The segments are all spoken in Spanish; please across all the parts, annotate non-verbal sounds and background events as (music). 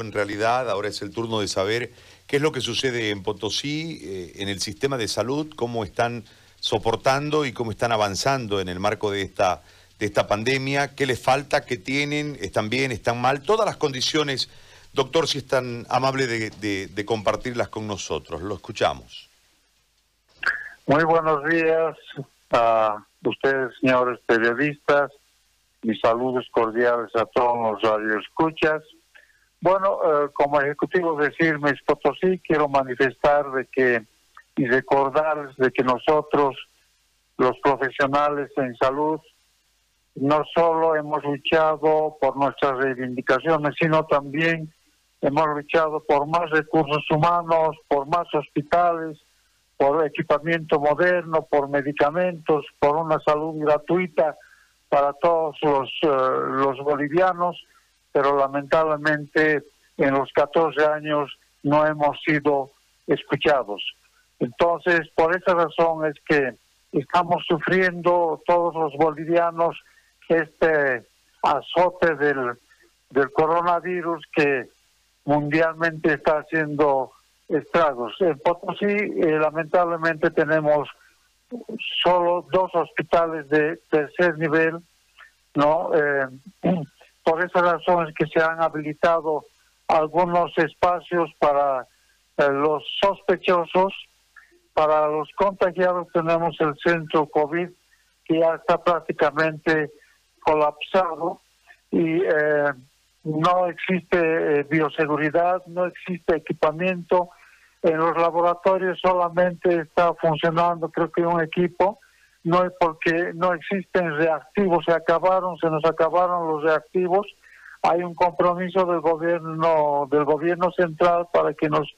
En realidad, ahora es el turno de saber qué es lo que sucede en Potosí, eh, en el sistema de salud, cómo están soportando y cómo están avanzando en el marco de esta, de esta pandemia, qué les falta, qué tienen, están bien, están mal, todas las condiciones. Doctor, si es tan amable de, compartirlas con nosotros, lo escuchamos. Muy buenos días a ustedes, señores periodistas. Mis saludos cordiales a todos los radioescuchas. Bueno, eh, como ejecutivo de Firmes Potosí, quiero manifestar de que y recordarles de que nosotros, los profesionales en salud, no solo hemos luchado por nuestras reivindicaciones, sino también hemos luchado por más recursos humanos, por más hospitales, por equipamiento moderno, por medicamentos, por una salud gratuita para todos los, eh, los bolivianos pero lamentablemente en los 14 años no hemos sido escuchados. Entonces, por esa razón es que estamos sufriendo todos los bolivianos este azote del, del coronavirus que mundialmente está haciendo estragos. En Potosí, eh, lamentablemente, tenemos solo dos hospitales de tercer nivel, ¿no? Eh, por esa razón es que se han habilitado algunos espacios para eh, los sospechosos. Para los contagiados tenemos el centro COVID que ya está prácticamente colapsado y eh, no existe eh, bioseguridad, no existe equipamiento. En los laboratorios solamente está funcionando creo que un equipo no es porque no existen reactivos, se acabaron, se nos acabaron los reactivos. Hay un compromiso del gobierno del gobierno central para que nos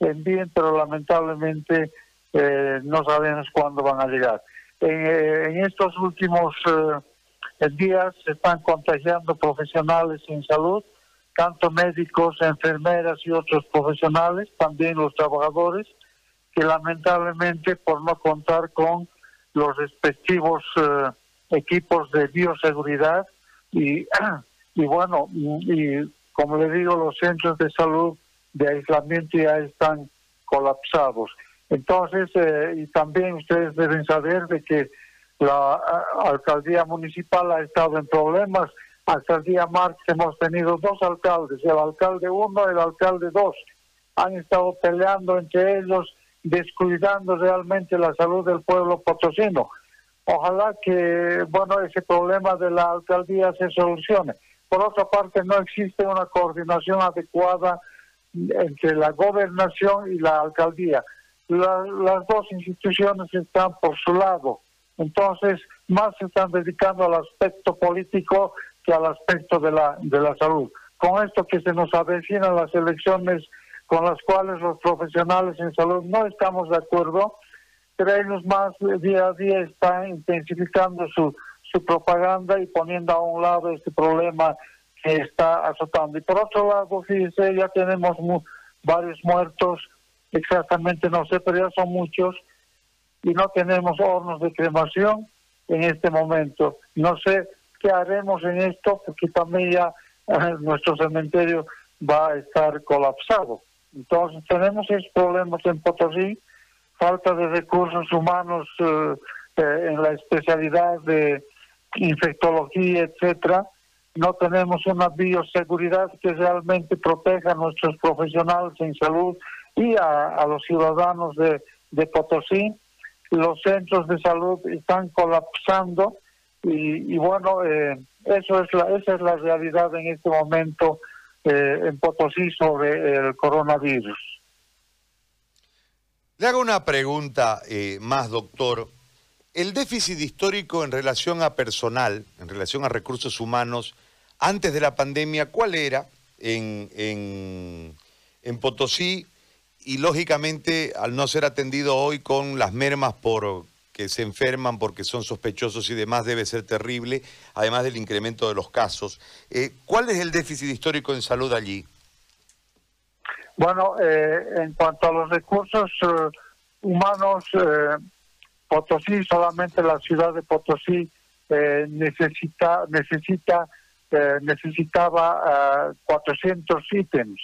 envíen, pero lamentablemente eh, no sabemos cuándo van a llegar. En, eh, estos últimos eh, días se están contagiando profesionales en salud, tanto médicos, enfermeras y otros profesionales, también los trabajadores, que lamentablemente por no contar con los respectivos eh, equipos de bioseguridad y, (clears throat) y bueno, y como le digo, los centros de salud de aislamiento ya están colapsados. Entonces, eh, y también ustedes deben saber de que la alcaldía municipal ha estado en problemas. Hasta el día martes hemos tenido dos alcaldes, el alcalde uno y el alcalde dos. Han estado peleando entre ellos descuidando realmente la salud del pueblo potosino. Ojalá que, bueno, ese problema de la alcaldía se solucione. Por otra parte, no existe una coordinación adecuada entre la gobernación y la alcaldía. las dos instituciones están por su lado. Entonces, más se están dedicando al aspecto político que al aspecto de la, de la salud. Con esto que se nos avecinan las elecciones con las cuales los profesionales en salud no estamos de acuerdo, pero ellos más día a día están intensificando su, su propaganda y poniendo a un lado este problema que está azotando. Y por otro lado, fíjense, ya tenemos varios muertos, exactamente no sé, pero ya son muchos, y no tenemos hornos de cremación en este momento. No sé qué haremos en esto, porque también ya nuestro cementerio va a estar colapsado. Entonces tenemos esos problemas en Potosí, falta de recursos humanos eh, eh, en la especialidad de infectología, etcétera. No tenemos una bioseguridad que realmente proteja a nuestros profesionales en salud y a, los ciudadanos de, Potosí. Los centros de salud están colapsando y, bueno, eh, eso es la, esa es la realidad en este momento eh, en Potosí sobre el coronavirus. Le hago una pregunta eh, más, doctor. El déficit histórico en relación a personal, en relación a recursos humanos, antes de la pandemia, ¿cuál era en, en, en Potosí? Y lógicamente, al no ser atendido hoy con las mermas por que se enferman porque son sospechosos y demás debe ser terrible, además del incremento de los casos. Eh, ¿Cuál es el déficit histórico en salud allí? Bueno, eh, en cuanto a los recursos eh, humanos, Potosí, solamente la ciudad de Potosí necesita, necesita eh, necesitaba 400 ítems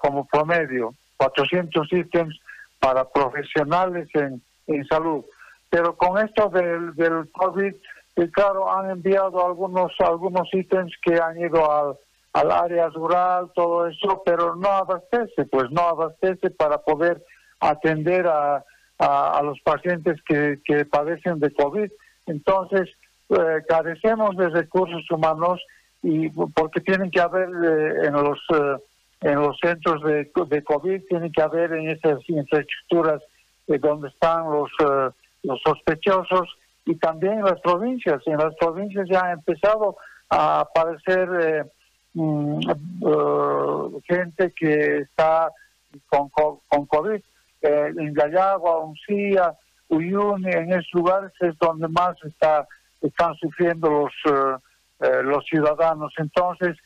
como promedio, 400 ítems para profesionales en, en salud. Pero con esto del, del COVID, claro, han enviado algunos, algunos ítems que han ido al, al área rural, todo eso, pero no abastece, pues no abastece para poder atender a, a, los pacientes que, que, padecen de COVID. Entonces, eh, carecemos de recursos humanos y porque tienen que haber eh, en los eh, en los centros de, de COVID, tienen que haber en esas infraestructuras donde están los, los sospechosos y también en las provincias. En las provincias ya ha empezado a aparecer mm, gente que está con, con COVID eh, en Gallagua, Uncía, Uyuni, en esos lugares es donde más está, están sufriendo los, eh, eh, los ciudadanos. Entonces,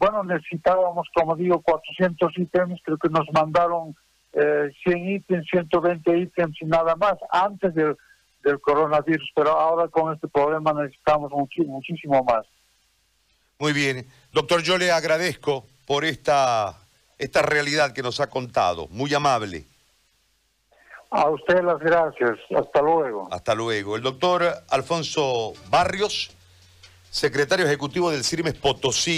bueno, necesitábamos, como digo, 400 ítems, creo que nos mandaron 100 ítems, 120 ítems y nada más antes del, del coronavirus, pero ahora con este problema necesitamos muchísimo más. Muy bien. Doctor, yo le agradezco por esta, esta realidad que nos ha contado. Muy amable. A usted las gracias. Hasta luego. Hasta luego. El doctor Alfonso Barrios, secretario ejecutivo del CIRMES Potosí.